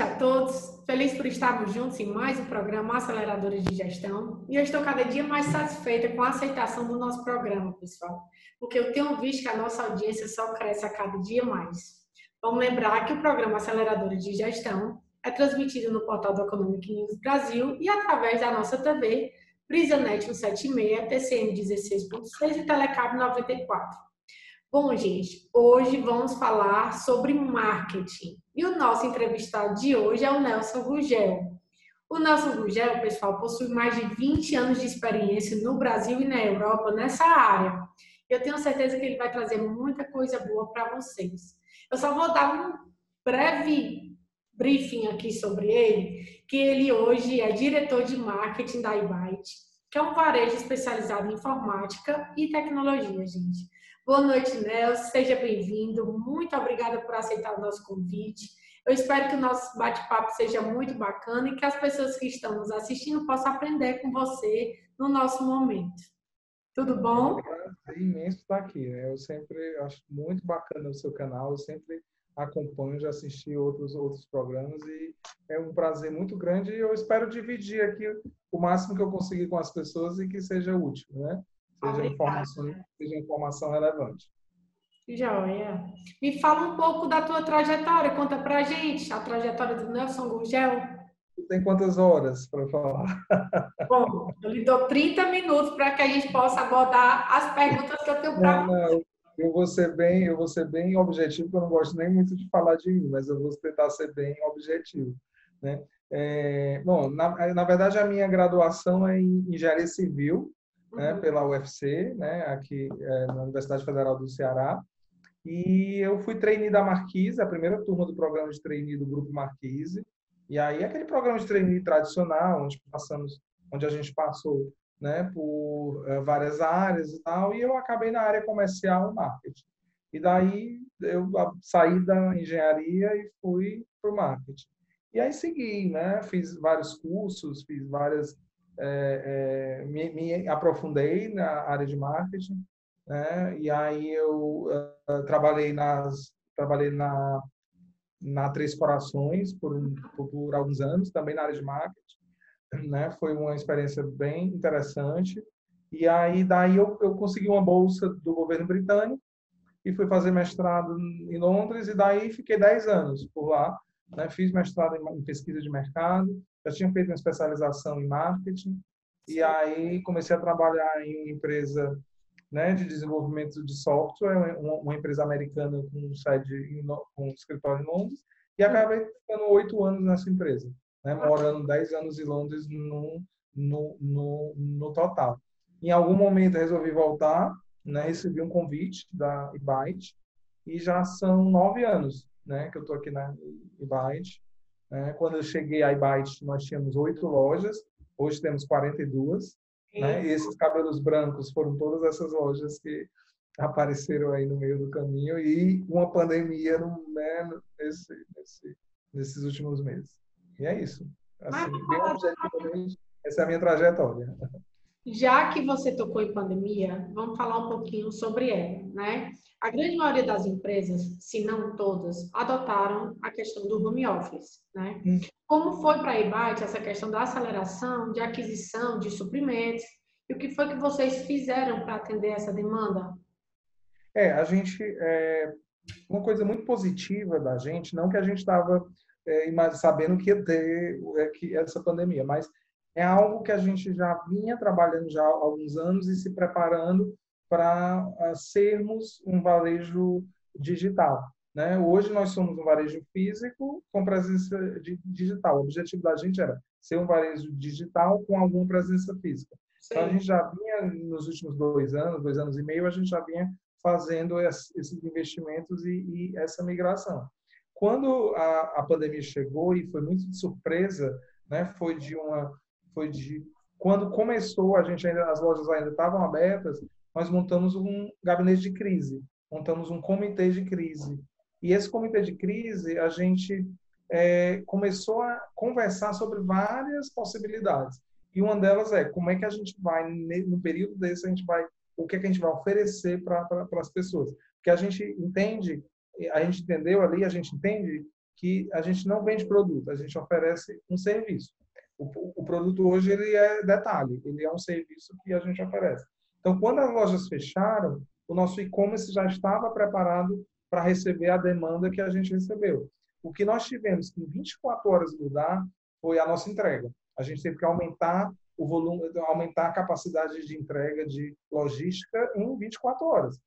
noite a todos. Feliz por estarmos juntos em mais um programa Aceleradores de Gestão. E eu estou cada dia mais satisfeita com a aceitação do nosso programa, pessoal, porque eu tenho visto que a nossa audiência só cresce a cada dia mais. Vamos lembrar que o programa Aceleradores de Gestão é transmitido no portal do Economic News Brasil e através da nossa TV, BrisaNet 176, TCM 16.6 e Telecab 94. Bom, gente, hoje vamos falar sobre marketing. E o nosso entrevistado de hoje é o Nelson Gugel. O Nelson Gugel, pessoal, possui mais de 20 anos de experiência no Brasil e na Europa nessa área. Eu tenho certeza que ele vai trazer muita coisa boa para vocês. Eu só vou dar um breve briefing aqui sobre ele, que ele hoje é diretor de marketing da iByte, que é um varejo especializado em informática e tecnologia, gente. Boa noite, Nelson. Seja bem-vindo. Muito obrigada por aceitar o nosso convite. Eu espero que o nosso bate-papo seja muito bacana e que as pessoas que estão nos assistindo possam aprender com você no nosso momento. Tudo bom? É imenso estar aqui. Né? Eu sempre acho muito bacana o seu canal. Eu sempre acompanho, já assisti outros outros programas e é um prazer muito grande. E eu espero dividir aqui o máximo que eu conseguir com as pessoas e que seja útil, né? Seja informação, seja informação relevante. Joia. Me fala um pouco da tua trajetória, conta pra gente a trajetória do Nelson Gurgel. Tem quantas horas para falar? Bom, eu lhe dou 30 minutos para que a gente possa abordar as perguntas que eu tenho para você. Eu vou ser bem, eu vou ser bem objetivo, porque eu não gosto nem muito de falar de mim, mas eu vou tentar ser bem objetivo, né? É, bom, na, na verdade a minha graduação é em engenharia civil, né, uhum. pela UFC, né, aqui é, na Universidade Federal do Ceará. E eu fui trainee da Marquise, a primeira turma do programa de trainee do Grupo Marquise. E aí aquele programa de trainee tradicional, onde passamos, onde a gente passou, né, por uh, várias áreas e tal, e eu acabei na área comercial marketing. E daí eu saí da engenharia e fui para o marketing. E aí segui, né, fiz vários cursos, fiz várias é, é, me, me, aprofundei na área de marketing, né? E aí eu uh, trabalhei nas trabalhei na na Três Corações por, por, por alguns anos, também na área de marketing, né? Foi uma experiência bem interessante. E aí daí eu, eu consegui uma bolsa do governo britânico e fui fazer mestrado em Londres e daí fiquei 10 anos por lá. Né? Fiz mestrado em, em pesquisa de mercado, já tinha feito uma especialização em marketing e aí comecei a trabalhar em uma empresa né, de desenvolvimento de software, uma, uma empresa americana com sede com escritório em Londres e acabei ficando oito anos nessa empresa, né, morando dez anos em Londres no, no, no, no total. Em algum momento resolvi voltar, né, recebi um convite da Byte e já são nove anos né, que eu estou aqui na Byte né? Quando eu cheguei à iByte, nós tínhamos oito lojas, hoje temos 42. Né? E esses cabelos brancos foram todas essas lojas que apareceram aí no meio do caminho e uma pandemia no, né, nesse, nesse, nesses últimos meses. E é isso. Assim, bem objetivamente, essa é a minha trajetória. Já que você tocou em pandemia, vamos falar um pouquinho sobre ela, né? A grande maioria das empresas, se não todas, adotaram a questão do home office, né? Hum. Como foi para a Ibate essa questão da aceleração, de aquisição de suprimentos? E o que foi que vocês fizeram para atender essa demanda? É, a gente é, uma coisa muito positiva da gente, não que a gente estava é, sabendo que ia ter é, que essa pandemia, mas é algo que a gente já vinha trabalhando já há alguns anos e se preparando para uh, sermos um varejo digital. Né? Hoje nós somos um varejo físico com presença digital. O objetivo da gente era ser um varejo digital com alguma presença física. Sim. Então a gente já vinha nos últimos dois anos, dois anos e meio, a gente já vinha fazendo esses investimentos e, e essa migração. Quando a, a, pandemia chegou e foi muito de surpresa, né? Foi de uma, foi de quando começou a gente ainda as lojas ainda estavam abertas, nós montamos um gabinete de crise, montamos um comitê de crise. E esse comitê de crise, a gente é, começou a conversar sobre várias possibilidades. E uma delas é como é que a gente vai, no período desse, a gente vai, o que, é que a gente vai oferecer para as pessoas. Porque a gente entende, a gente entendeu ali, a gente entende que a gente não vende produto, a gente oferece um serviço. O, o produto hoje ele é detalhe, ele é um serviço que a gente oferece. Então, quando as lojas fecharam, o nosso e-commerce já estava preparado para receber a demanda que a gente recebeu. O que nós tivemos que em 24 horas mudar foi a nossa entrega. A gente teve que aumentar o volume, aumentar a capacidade de entrega de logística em 24 horas.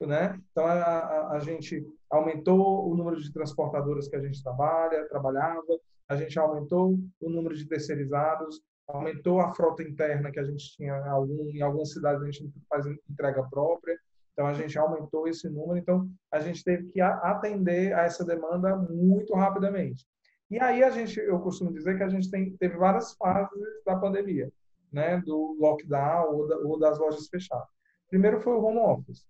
Né? Então, a, a, a gente aumentou o número de transportadoras que a gente trabalha, trabalhava, a gente aumentou o número de terceirizados, aumentou a frota interna que a gente tinha em, algum, em algumas cidades a gente faz entrega própria, então a gente aumentou esse número, então a gente teve que atender a essa demanda muito rapidamente. E aí a gente, eu costumo dizer que a gente tem, teve várias fases da pandemia, né, do lockdown ou, da, ou das lojas fechadas. Primeiro foi o home office.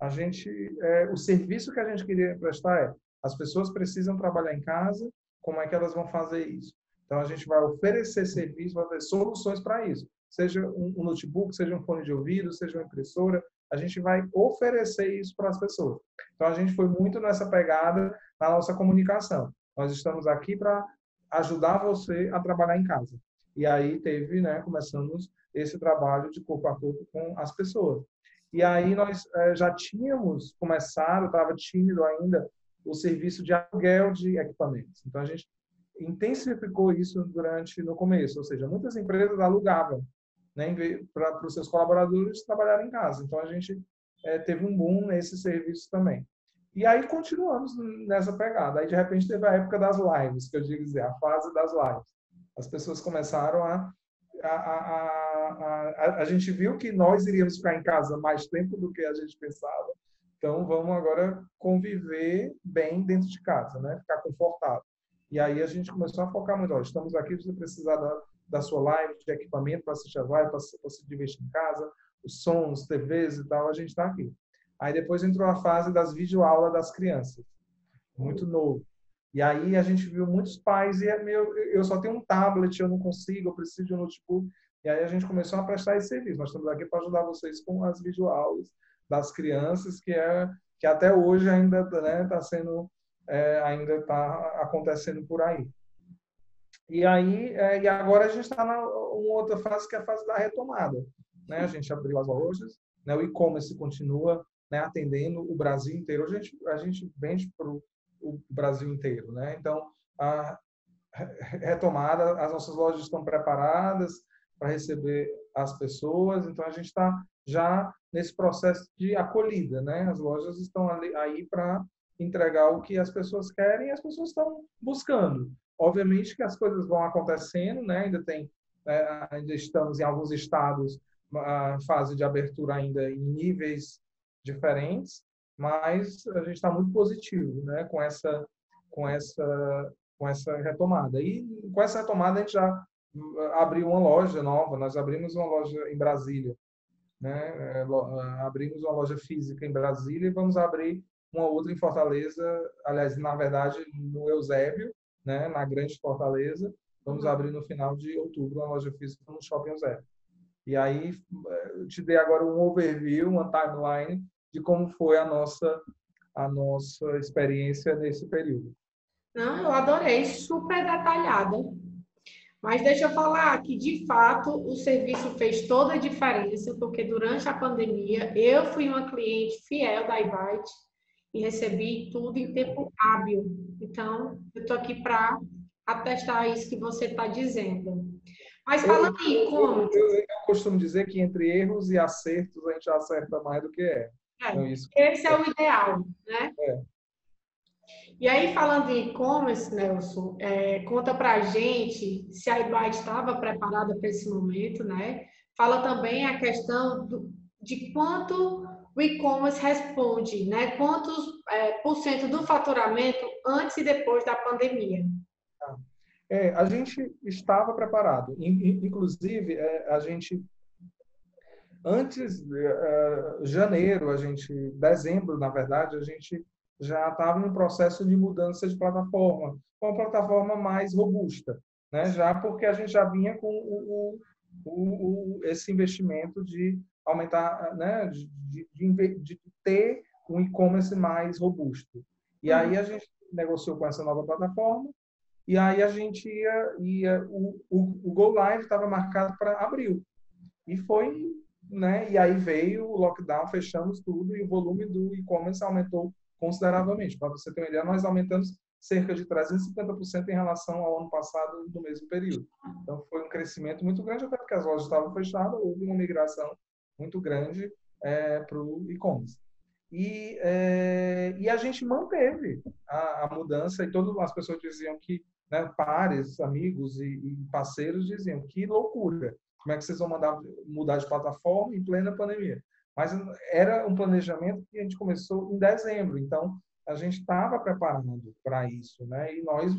A gente, é, o serviço que a gente queria prestar é, as pessoas precisam trabalhar em casa, como é que elas vão fazer isso? Então, a gente vai oferecer serviços, vai oferecer soluções para isso. Seja um notebook, seja um fone de ouvido, seja uma impressora, a gente vai oferecer isso para as pessoas. Então, a gente foi muito nessa pegada na nossa comunicação. Nós estamos aqui para ajudar você a trabalhar em casa. E aí teve, né, começamos esse trabalho de corpo a corpo com as pessoas. E aí nós é, já tínhamos começado, estava tímido ainda, o serviço de aluguel de equipamentos. Então, a gente intensificou isso durante no começo, ou seja, muitas empresas alugavam né, para os seus colaboradores trabalharem em casa. Então, a gente é, teve um boom nesse serviço também. E aí continuamos nessa pegada. Aí, de repente, teve a época das lives, que eu digo dizer, a fase das lives. As pessoas começaram a a, a, a, a, gente viu que nós iríamos ficar em casa mais tempo do que a gente pensava. Então, vamos agora conviver bem dentro de casa, né? Ficar confortável. E aí a gente começou a focar muito. Estamos aqui, você precisar da, da sua live, de equipamento para assistir a live, para se divertir em casa, os sons, TVs e tal, a gente está aqui. Aí depois entrou a fase das videoaulas das crianças. Muito novo. E aí a gente viu muitos pais e é meu, eu só tenho um tablet, eu não consigo, eu preciso de um notebook. E aí a gente começou a prestar esse serviço. Nós estamos aqui para ajudar vocês com as videoaulas das crianças, que é que até hoje ainda está né, sendo é, ainda está acontecendo por aí. E aí é, e agora a gente está na uma outra fase que é a fase da retomada. Né? A gente abriu as lojas, né? o e-commerce continua né, atendendo o Brasil inteiro. A gente, a gente vende para o Brasil inteiro. Né? Então, a retomada, as nossas lojas estão preparadas para receber as pessoas, então a gente está já nesse processo de acolhida, né? As lojas estão ali, aí para entregar o que as pessoas querem e as pessoas estão buscando. Obviamente que as coisas vão acontecendo, né? Ainda tem, é, ainda estamos em alguns estados a fase de abertura ainda em níveis diferentes, mas a gente está muito positivo, né? Com essa, com essa, com essa retomada. E com essa retomada a gente já abriu uma loja nova. Nós abrimos uma loja em Brasília né? É, abrimos uma loja física em Brasília e vamos abrir uma outra em Fortaleza, aliás, na verdade, no Eusébio, né? na Grande Fortaleza. Vamos uhum. abrir no final de outubro uma loja física no Shopping Eusébio. E aí, eu te dei agora um overview, uma timeline de como foi a nossa a nossa experiência nesse período. Não, eu adorei, super detalhada. Mas deixa eu falar que, de fato, o serviço fez toda a diferença, porque durante a pandemia eu fui uma cliente fiel da Ivite e recebi tudo em tempo hábil. Então, eu estou aqui para atestar isso que você está dizendo. Mas falando em como... Eu, eu, eu, costumo dizer que entre erros e acertos a gente acerta mais do que erra. É, então, isso... Esse é o ideal, né? É. E aí, falando em e-commerce, Nelson, é, conta para a gente se a Ibite estava preparada para esse momento, né? Fala também a questão do, de quanto o e-commerce responde, né? Quantos é, por cento do faturamento antes e depois da pandemia? Tá. É, a gente estava preparado. Inclusive, é, a gente antes de é, janeiro, a gente dezembro, na verdade, a gente já estava no processo de mudança de plataforma, uma plataforma mais robusta, né? já porque a gente já vinha com o, o, o esse investimento de aumentar, né? de, de, de ter um e-commerce mais robusto. E aí a gente negociou com essa nova plataforma e aí a gente ia, ia o, o, o Go Live estava marcado para abril. E foi, né? E aí veio o lockdown, fechamos tudo e o volume do e-commerce aumentou consideravelmente. Para você ter uma ideia, nós aumentamos cerca de 350% em relação ao ano passado do mesmo período. Então foi um crescimento muito grande, até porque as lojas estavam fechadas, houve uma migração muito grande é, para o e-commerce. E, é, e a gente manteve a, a, mudança e todas as pessoas diziam que, né, pares, amigos e, e, parceiros diziam que loucura, como é que vocês vão mandar mudar de plataforma em plena pandemia? Mas era um planejamento que a gente começou em dezembro, então a gente estava preparando para isso, né? E nós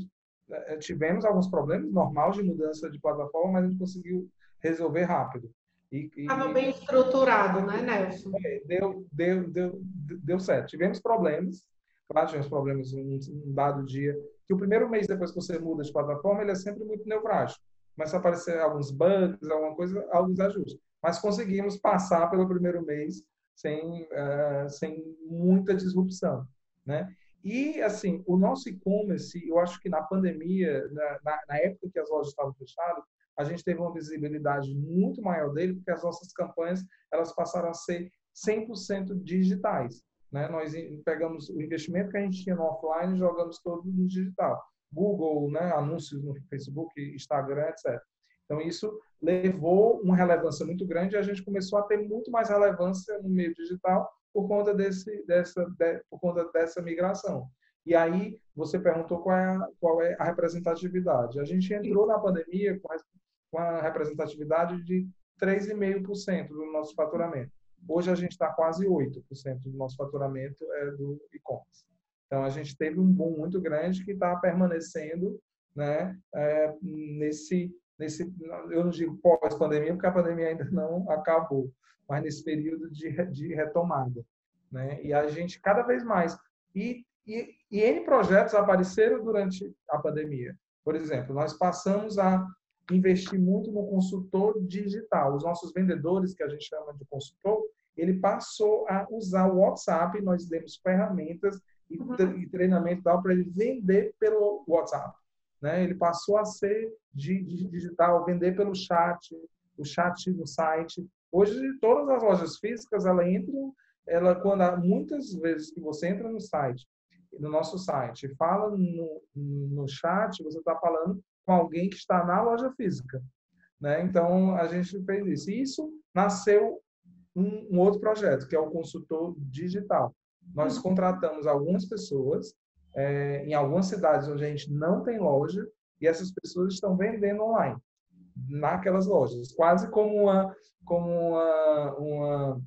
eh, tivemos alguns problemas normais de mudança de plataforma, mas a gente conseguiu resolver rápido. Estava bem estruturado, né, Nelson? É, deu, deu, deu, deu certo. Tivemos problemas, claro, tivemos problemas em um dado dia, que o primeiro mês depois que você muda de plataforma, ele é sempre muito nevrálgico. Começa a aparecer alguns bugs, alguma coisa, alguns ajustes. Mas conseguimos passar pelo primeiro mês sem, uh, sem muita disrupção, né? E, assim, o nosso e-commerce, eu acho que na pandemia, na, na, época que as lojas estavam fechadas, a gente teve uma visibilidade muito maior dele, porque as nossas campanhas elas passaram a ser 100% digitais. Né? Nós pegamos o investimento que a gente tinha no offline e jogamos todo no digital. Google, né? anúncios no Facebook, Instagram, etc. Então, isso levou uma relevância muito grande e a gente começou a ter muito mais relevância no meio digital por conta, desse, dessa, de, por conta dessa migração. E aí, você perguntou qual é, a, qual é a representatividade. A gente entrou na pandemia com a representatividade de 3,5% do nosso faturamento. Hoje a gente está quase 8% do nosso faturamento é do e-commerce. Então a gente teve um boom muito grande que está permanecendo, né, é, nesse nesse eu não digo pós-pandemia porque a pandemia ainda não acabou, mas nesse período de, de retomada, né? E a gente cada vez mais e, e, e N projetos apareceram durante a pandemia. Por exemplo, nós passamos a investir muito no consultor digital. Os nossos vendedores, que a gente chama de consultor, ele passou a usar o WhatsApp, nós demos ferramentas e, uhum. treinamento para ele vender pelo WhatsApp. Né? Ele passou a ser de, de, digital, vender pelo chat, o chat no site. Hoje, todas as lojas físicas, ela entram, ela, quando muitas vezes que você entra no site, no nosso site, fala no, no chat, você está falando com alguém que está na loja física. Né? Então, a gente fez isso. E isso nasceu um, um outro projeto, que é o consultor digital. Nós uhum. contratamos algumas pessoas é, em algumas cidades onde a gente não tem loja e essas pessoas estão vendendo online naquelas lojas, quase como uma, como uma, uma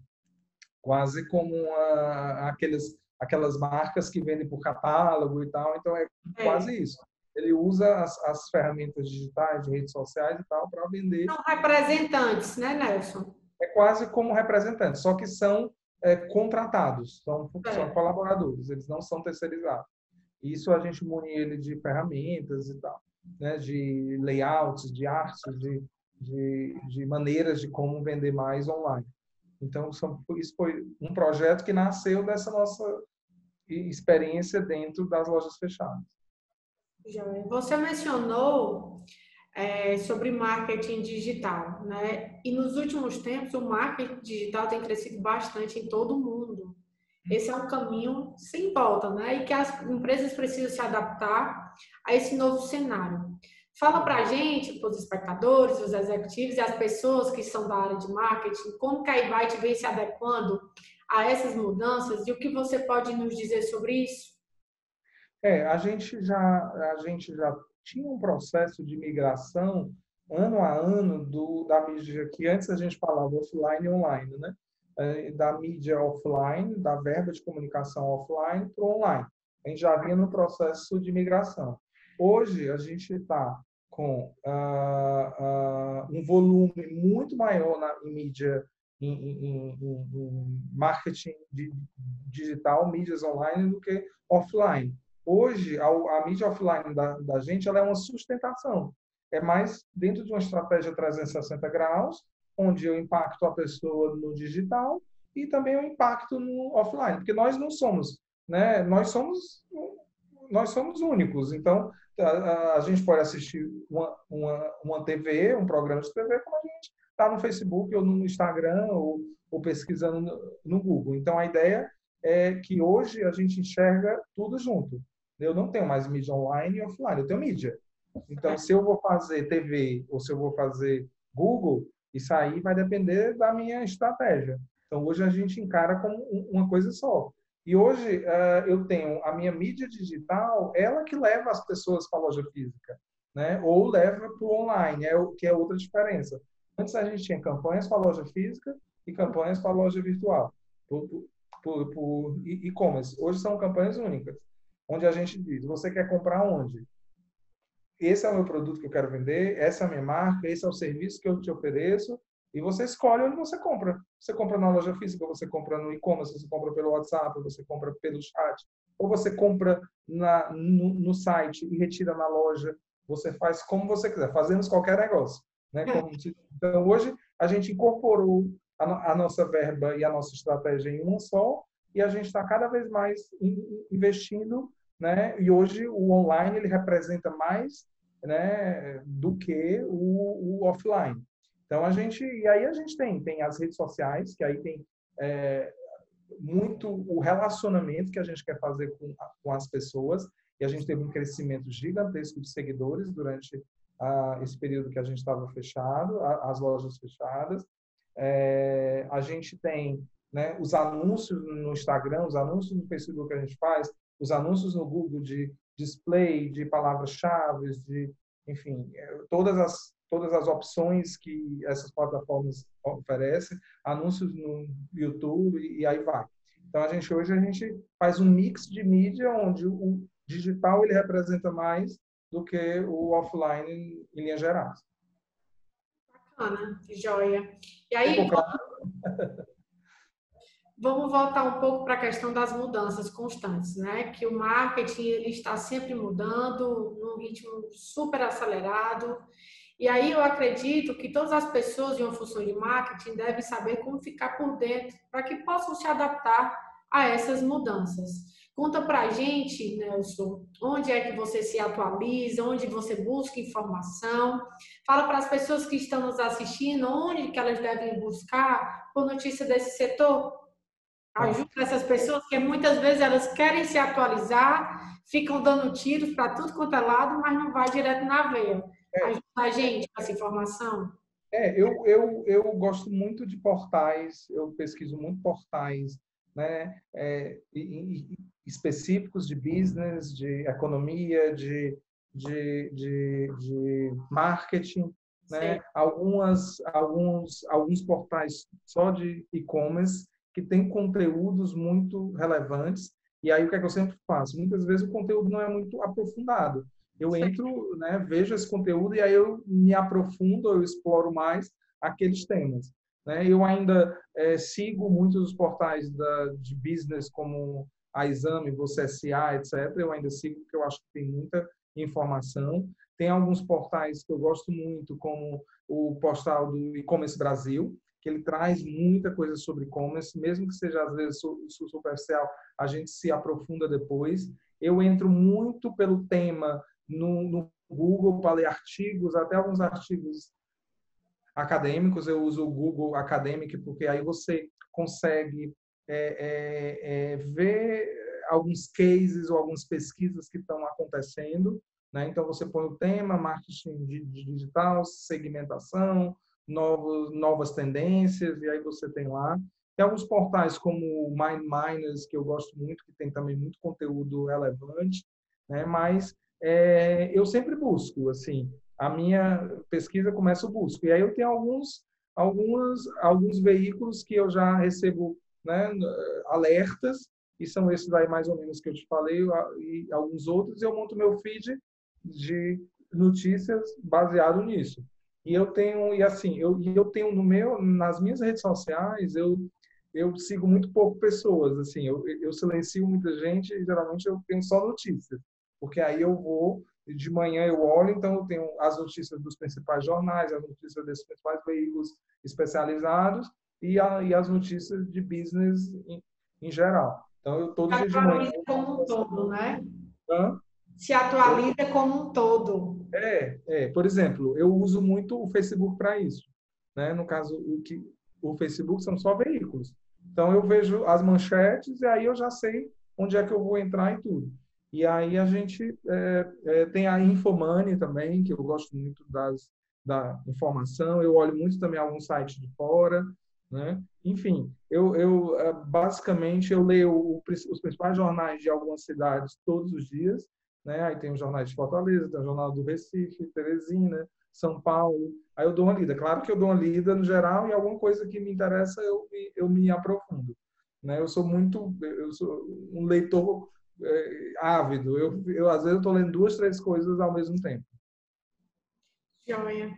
quase como uma, aqueles, aquelas marcas que vendem por catálogo e tal. Então é, é. quase isso ele usa as, as ferramentas digitais, de redes sociais e tal, para vender. São representantes, né, Nelson? É quase como representantes, só que são é, contratados, são, é. são colaboradores, eles não são terceirizados. Isso a gente mune ele de ferramentas e tal, né, de layouts, de artes, de, de, de maneiras de como vender mais online. Então, são, isso foi um projeto que nasceu dessa nossa experiência dentro das lojas fechadas. Você mencionou é, sobre marketing digital, né? E nos últimos tempos o marketing digital tem crescido bastante em todo o mundo. Esse é um caminho sem volta, né? E que as empresas precisam se adaptar a esse novo cenário. Fala para a gente, para os espectadores, os executivos e as pessoas que são da área de marketing, como que a Invite vem se adequando a essas mudanças e o que você pode nos dizer sobre isso? É, a gente já a gente já tinha um processo de migração ano a ano do da mídia que antes a gente falava offline e online, né? É, da mídia offline, da verba de comunicação offline para online. A gente já vinha no processo de migração. Hoje a gente está com uh, uh, um volume muito maior na em mídia em, em, em, em marketing digital, mídias online do que offline. Hoje, a, a mídia offline da, da gente ela é uma sustentação. É mais dentro de uma estratégia 360 graus, onde eu impacto a pessoa no digital e também o impacto no offline, porque nós não somos, né? Nós somos nós somos únicos. Então, a, a gente pode assistir uma, uma, uma TV, um programa de TV, como a gente está no Facebook ou no Instagram ou, ou pesquisando no, no, Google. Então, a ideia é que hoje a gente enxerga tudo junto. Eu não tenho mais mídia online e offline, eu tenho mídia. Então, se eu vou fazer TV ou se eu vou fazer Google, isso aí vai depender da minha estratégia. Então, hoje a gente encara como uma coisa só. E hoje uh, eu tenho a minha mídia digital, ela que leva as pessoas para a loja física, né? Ou leva para o online, é o que é outra diferença. Antes a gente tinha campanhas para a loja física e campanhas para a loja virtual, por, por, e-commerce. Hoje são campanhas únicas, onde a gente diz: você quer comprar onde? Esse é o meu produto que eu quero vender, essa é a minha marca, esse é o serviço que eu te ofereço e você escolhe onde você compra. Você compra na loja física, você compra no e-commerce, você compra pelo WhatsApp, você compra pelo chat, ou você compra na, no, no, site e retira na loja. Você faz como você quiser, fazemos qualquer negócio. Né? Como, então, hoje, a gente incorporou a, a, nossa verba e a nossa estratégia em uma só, e a gente está cada vez mais investindo. Né? E hoje, o online ele representa mais né, do que o, o offline. Então a gente e aí a gente tem tem as redes sociais que aí tem é, muito o relacionamento que a gente quer fazer com, com as pessoas e a gente teve um crescimento gigantesco de seguidores durante a, esse período que a gente estava fechado, a, as lojas fechadas. É, a gente tem né, os anúncios no Instagram, os anúncios no Facebook que a gente faz, os anúncios no Google de display, de palavras-chave, de enfim, é, todas as todas as opções que essas plataformas oferecem, anúncios no YouTube e aí vai. Então a gente hoje a gente faz um mix de mídia onde o digital ele representa mais do que o offline em, linhas gerais. Bacana, joia. E aí vamos voltar um pouco para a questão das mudanças constantes, né? Que o marketing ele está sempre mudando num ritmo super acelerado e aí eu acredito que todas as pessoas em uma função de marketing devem saber como ficar por dentro para que possam se adaptar a essas mudanças. Conta para a gente, Nelson, onde é que você se atualiza, onde você busca informação. Fala para as pessoas que estão nos assistindo, onde que elas devem buscar por notícia desse setor. Ajuda essas pessoas que muitas vezes elas querem se atualizar, ficam dando tiros para tudo quanto é lado, mas não vai direto na veia. É, Ajuda a gente com essa informação? É, eu, eu, eu gosto muito de portais, eu pesquiso muito portais né, é, específicos de business, de economia, de, de, de, de marketing, né? Algumas, alguns, alguns portais só de e-commerce que têm conteúdos muito relevantes. E aí o que, é que eu sempre faço? Muitas vezes o conteúdo não é muito aprofundado eu entro, né, vejo esse conteúdo e aí eu me aprofundo, eu exploro mais aqueles temas. Né? Eu ainda é, sigo muitos dos portais da, de business como a Exame, Você SA, etc. Eu ainda sigo porque eu acho que tem muita informação. Tem alguns portais que eu gosto muito, como o portal do E-Commerce Brasil, que ele traz muita coisa sobre e-commerce, mesmo que seja às vezes superficial, a gente se aprofunda depois. Eu entro muito pelo tema no, no Google para ler artigos, até alguns artigos acadêmicos. Eu uso o Google Academic porque aí você consegue é, é, é, ver alguns cases ou algumas pesquisas que estão acontecendo. Né? Então, você põe o tema, marketing digital, segmentação, novos, novas tendências, e aí você tem lá. Tem alguns portais como o Mind Miners, que eu gosto muito, que tem também muito conteúdo relevante, né? mas é, eu sempre busco, assim, a minha pesquisa começa o busco. E aí eu tenho alguns, alguns, alguns veículos que eu já recebo né, alertas, e são esses aí mais ou menos que eu te falei, e alguns outros, e eu monto meu feed de notícias baseado nisso. E eu tenho, e assim, eu, eu tenho no meu, nas minhas redes sociais, eu, eu sigo muito pouco pessoas, assim, eu, eu silencio muita gente e geralmente eu tenho só notícias porque aí eu vou, de manhã eu olho, então eu tenho as notícias dos principais jornais, as notícias desses principais veículos especializados e, a, e as notícias de business em, em geral. Então, eu todo dia de manhã... como um todo, né? Hã? Se atualiza como um todo. É, é. Por exemplo, eu uso muito o Facebook para isso. Né? No caso, o, que, o Facebook são só veículos. Então, eu vejo as manchetes e aí eu já sei onde é que eu vou entrar e tudo. E aí a gente é, é, tem a Infomani também, que eu gosto muito das, da informação. Eu olho muito também alguns sites de fora, né? Enfim, eu, eu é, basicamente eu leio o, os principais jornais de algumas cidades todos os dias, né? Aí tem os jornais de Fortaleza, tem o jornal do Recife, Teresina, São Paulo. Aí eu dou uma lida. Claro que eu dou uma lida no geral e alguma coisa que me interessa eu me, eu me aprofundo. Né? Eu sou muito, eu sou um leitor ávido. Eu, eu às vezes estou lendo duas, três coisas ao mesmo tempo. Joia.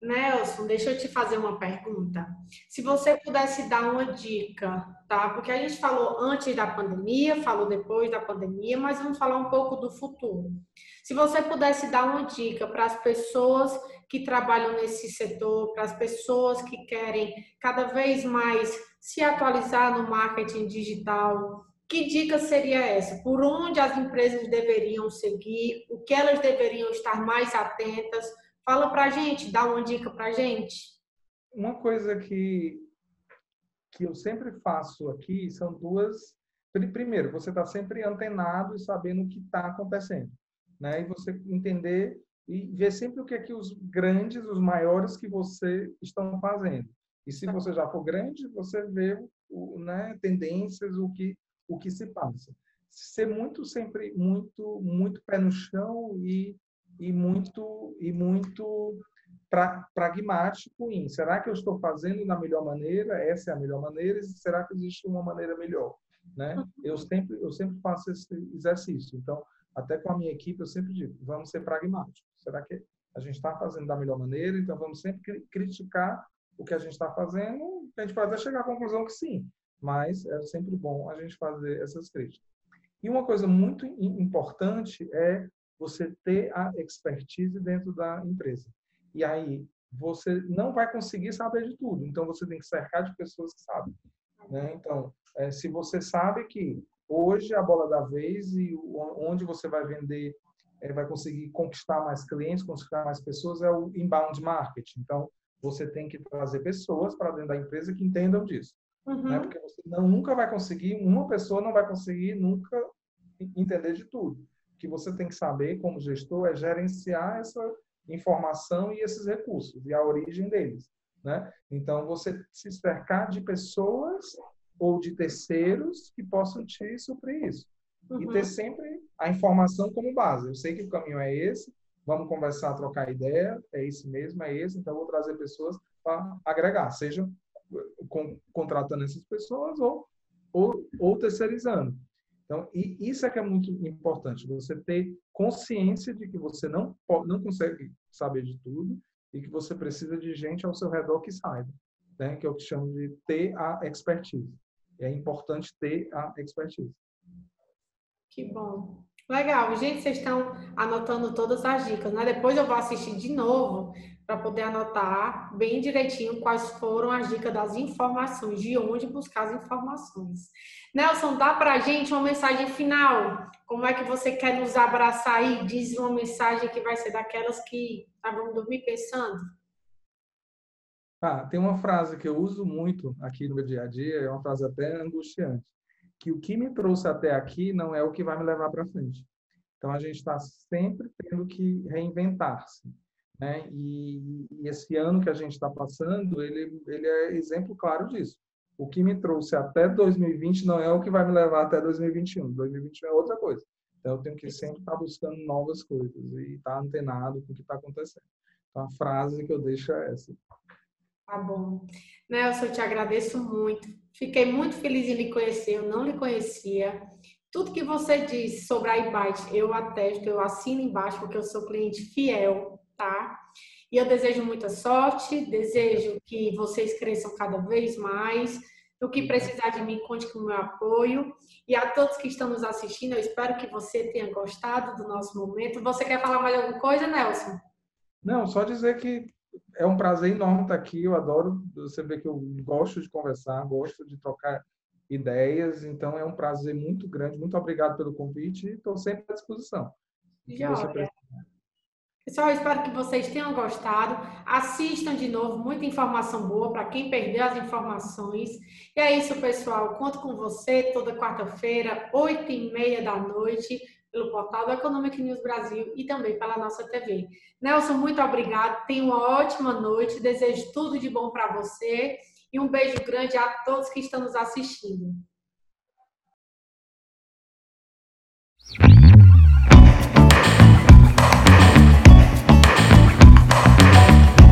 Nelson, deixa eu te fazer uma pergunta. Se você pudesse dar uma dica, tá? Porque a gente falou antes da pandemia, falou depois da pandemia, mas vamos falar um pouco do futuro. Se você pudesse dar uma dica para as pessoas que trabalham nesse setor, para as pessoas que querem cada vez mais se atualizar no marketing digital, que dica seria essa? Por onde as empresas deveriam seguir? O que elas deveriam estar mais atentas? Fala para a gente, dá uma dica para a gente. Uma coisa que, que eu sempre faço aqui são duas. Primeiro, você está sempre antenado e sabendo o que está acontecendo. Né? E você entender e ver sempre o que é que os grandes, os maiores que você estão fazendo. E se você já for grande, você vê o, né, tendências, o que o que se passa. Ser muito sempre muito muito pé no chão e, e muito e muito pra, pragmático em será que eu estou fazendo da melhor maneira? Essa é a melhor maneira? Será que existe uma maneira melhor? Né? Eu sempre eu sempre faço esse exercício. Então, até com a minha equipe eu sempre digo, vamos ser pragmáticos. Será que a gente está fazendo da melhor maneira? Então, vamos sempre criticar o que a gente está fazendo. A gente pode até chegar à conclusão que sim, mas é sempre bom a gente fazer essas críticas. E uma coisa muito importante é você ter a expertise dentro da empresa. E aí você não vai conseguir saber de tudo, então você tem que cercar de pessoas que sabem. Né? Então, é, se você sabe que hoje a bola da vez e onde você vai vender, é, vai conseguir conquistar mais clientes, conquistar mais pessoas, é o inbound marketing. Então, você tem que trazer pessoas para dentro da empresa que entendam disso. Né? Uhum. Né? Porque você não, nunca vai conseguir, uma pessoa não vai conseguir nunca entender de tudo. O que você tem que saber como gestor é gerenciar essa informação e esses recursos e a origem deles. Né? Então, você se cercar de pessoas ou de terceiros que possam te suprir isso. Uhum. E ter sempre a informação como base. Eu sei que o caminho é esse, vamos conversar, trocar ideia, é isso mesmo, é esse, então vou trazer pessoas para agregar, seja com, contratando essas pessoas ou, ou, ou terceirizando. Então, isso é que é muito importante, você ter consciência de que você não, não consegue saber de tudo e que você precisa de gente ao seu redor que saiba, né? que é o que chamo de ter a expertise. É importante ter a expertise. Que bom. Legal, gente, vocês estão anotando todas as dicas, né? Depois eu vou assistir de novo para poder anotar bem direitinho quais foram as dicas das informações, de onde buscar as informações. Nelson, dá para a gente uma mensagem final? Como é que você quer nos abraçar aí? Diz uma mensagem que vai ser daquelas que estavam dormir pensando. Ah, tem uma frase que eu uso muito aqui no meu dia a dia, é uma frase até angustiante que o que me trouxe até aqui não é o que vai me levar para frente. Então a gente está sempre tendo que reinventar-se, né? E, e, esse ano que a gente está passando, ele ele é exemplo claro disso. O que me trouxe até 2020 não é o que vai me levar até 2021. 2021 é outra coisa. Então eu tenho que sempre estar tá buscando novas coisas e estar tá antenado com o que está acontecendo. Então a frase que eu deixo é essa. Tá bom. Nelson, eu te agradeço muito. Fiquei muito feliz em lhe conhecer, eu não lhe conhecia. Tudo que você disse sobre a iBite, eu atesto, eu assino embaixo, porque eu sou cliente fiel, tá? E eu desejo muita sorte, desejo que vocês cresçam cada vez mais. O que precisar de mim, conte com o meu apoio. E a todos que estão nos assistindo, eu espero que você tenha gostado do nosso momento. Você quer falar mais alguma coisa, Nelson? Não, só dizer que é um prazer enorme estar aqui. Eu adoro você ver que eu gosto de conversar, gosto de trocar ideias. Então, é um prazer muito grande. Muito obrigado pelo convite e estou sempre à disposição. Pessoal, espero que vocês tenham gostado. Assistam de novo, muita informação boa para quem perdeu as informações. E é isso, pessoal. Conto com você toda quarta-feira, oito e meia da noite, pelo portal do Economic News Brasil e também pela nossa TV. Nelson, muito obrigado. Tenha uma ótima noite. Desejo tudo de bom para você e um beijo grande a todos que estão nos assistindo.